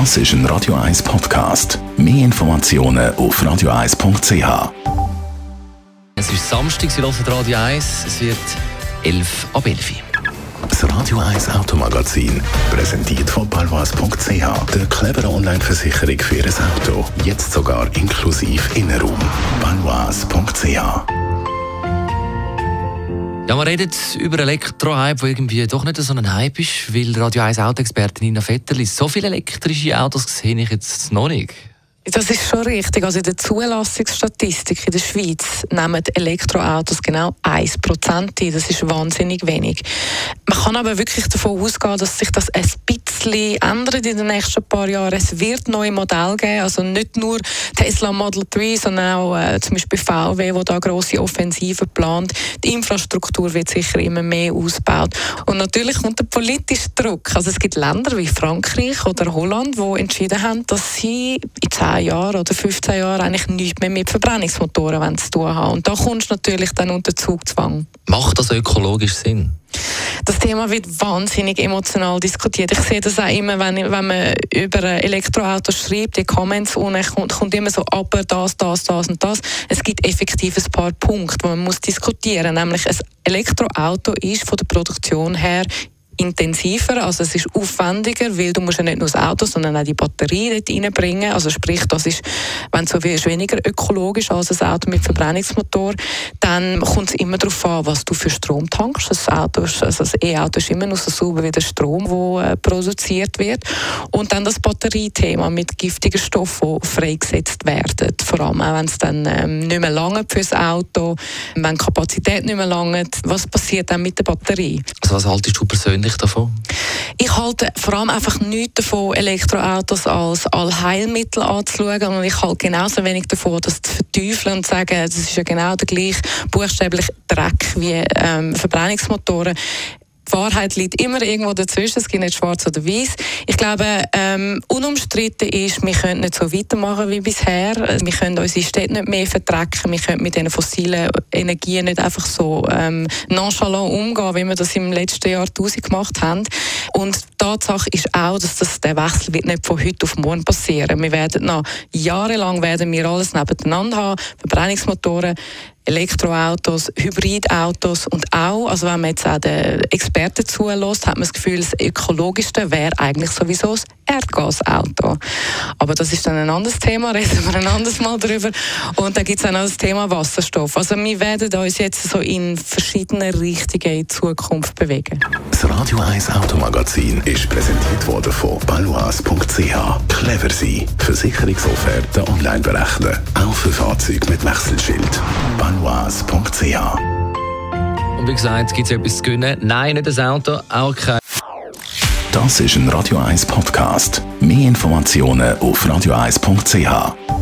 Das ist ein Radio 1 Podcast. Mehr Informationen auf radio1.ch. Es ist Samstag, Sie hören Radio 1. Es wird 11 ab 11 Uhr. Das Radio 1 Automagazin, präsentiert von balwas.ch, der cleveren Online-Versicherung für Ihr Auto. Jetzt sogar inklusive Innenraum. balwas.ch Ja, wir reden über Elektrohype, der irgendwie doch nicht so ein Hype ist, weil Radio 1 Autoexpertin Nina Vetterli so viele elektrische Autos sehe ich jetzt noch nicht. Das ist schon richtig. Also in der Zulassungsstatistik in der Schweiz nehmen Elektroautos genau 1% ein. Das ist wahnsinnig wenig. Man kann aber wirklich davon ausgehen, dass sich das ein bisschen ändert in den nächsten paar Jahren. Es wird neue Modelle geben, also nicht nur Tesla Model 3, sondern auch äh, zum Beispiel VW, wo da große Offensiven plant. Die Infrastruktur wird sicher immer mehr ausgebaut. Und natürlich kommt der Druck. Also es gibt Länder wie Frankreich oder Holland, die entschieden haben, dass sie in 10 Jahren oder 15 Jahren eigentlich nichts mehr mit Verbrennungsmotoren zu tun haben. Und da kommst du natürlich dann unter Zugzwang. Macht das ökologisch Sinn? Das Thema wird wahnsinnig emotional diskutiert. Ich sehe das auch immer, wenn, wenn man über Elektroautos schreibt, die Comments unten kommt, kommt immer so, aber das, das, das und das. Es gibt effektiv ein paar Punkte, die man muss diskutieren muss. Nämlich ein Elektroauto ist von der Produktion her intensiver, also es ist aufwendiger, weil du musst ja nicht nur das Auto, sondern auch die Batterie dort reinbringen. Also sprich, das ist, wenn so wie weniger ökologisch als ein Auto mit Verbrennungsmotor, dann kommt es immer darauf an, was du für Strom tankst. Das Auto ist, also E-Auto ist immer noch so sauber wie der Strom, der äh, produziert wird. Und dann das Batteriethema mit giftigen Stoffen, die freigesetzt werden. Vor allem auch, wenn es dann ähm, nicht mehr lange fürs Auto, wenn die Kapazität nicht mehr lange, was passiert dann mit der Batterie? Also was haltest du persönlich persönlich davon? Ich halte vor allem einfach nichts davon, Elektroautos als Allheilmittel anzuschauen und ich halte genauso wenig davon, das zu verteufeln und zu sagen, das ist ja genau der gleiche buchstäblich Dreck wie ähm, Verbrennungsmotoren die Wahrheit liegt immer irgendwo dazwischen. Es gibt nicht schwarz oder weiß. Ich glaube, ähm, unumstritten ist, wir können nicht so weitermachen wie bisher. Wir können unsere Städte nicht mehr verdrecken. Wir können mit den fossilen Energien nicht einfach so ähm, nonchalant umgehen, wie wir das im letzten Jahr tausend gemacht haben. Und Tatsache ist auch, dass das, der Wechsel wird nicht von heute auf morgen passieren. Wir werden noch jahrelang werden wir alles nebeneinander haben. Verbrennungsmotoren, Elektroautos, Hybridautos und auch, also wenn man jetzt auch den Experten zulässt, hat man das Gefühl, das ökologischste wäre eigentlich sowieso das Erdgasauto. Aber das ist dann ein anderes Thema, reden wir ein anderes Mal drüber. Und dann gibt es auch noch das Thema Wasserstoff. Also wir werden uns jetzt so in verschiedene Richtungen in Zukunft bewegen. Das Radio 1 Automagazin ist präsentiert worden von balois.ch. Clever sein. Versicherungsofferte online berechnen. Auch für Fahrzeuge mit Wechselschild balois.ch. Und wie gesagt, gibt es etwas zu gewinnen? Nein, nicht das Auto, auch kein. Das ist ein Radio 1 Podcast. Mehr Informationen auf radio1.ch.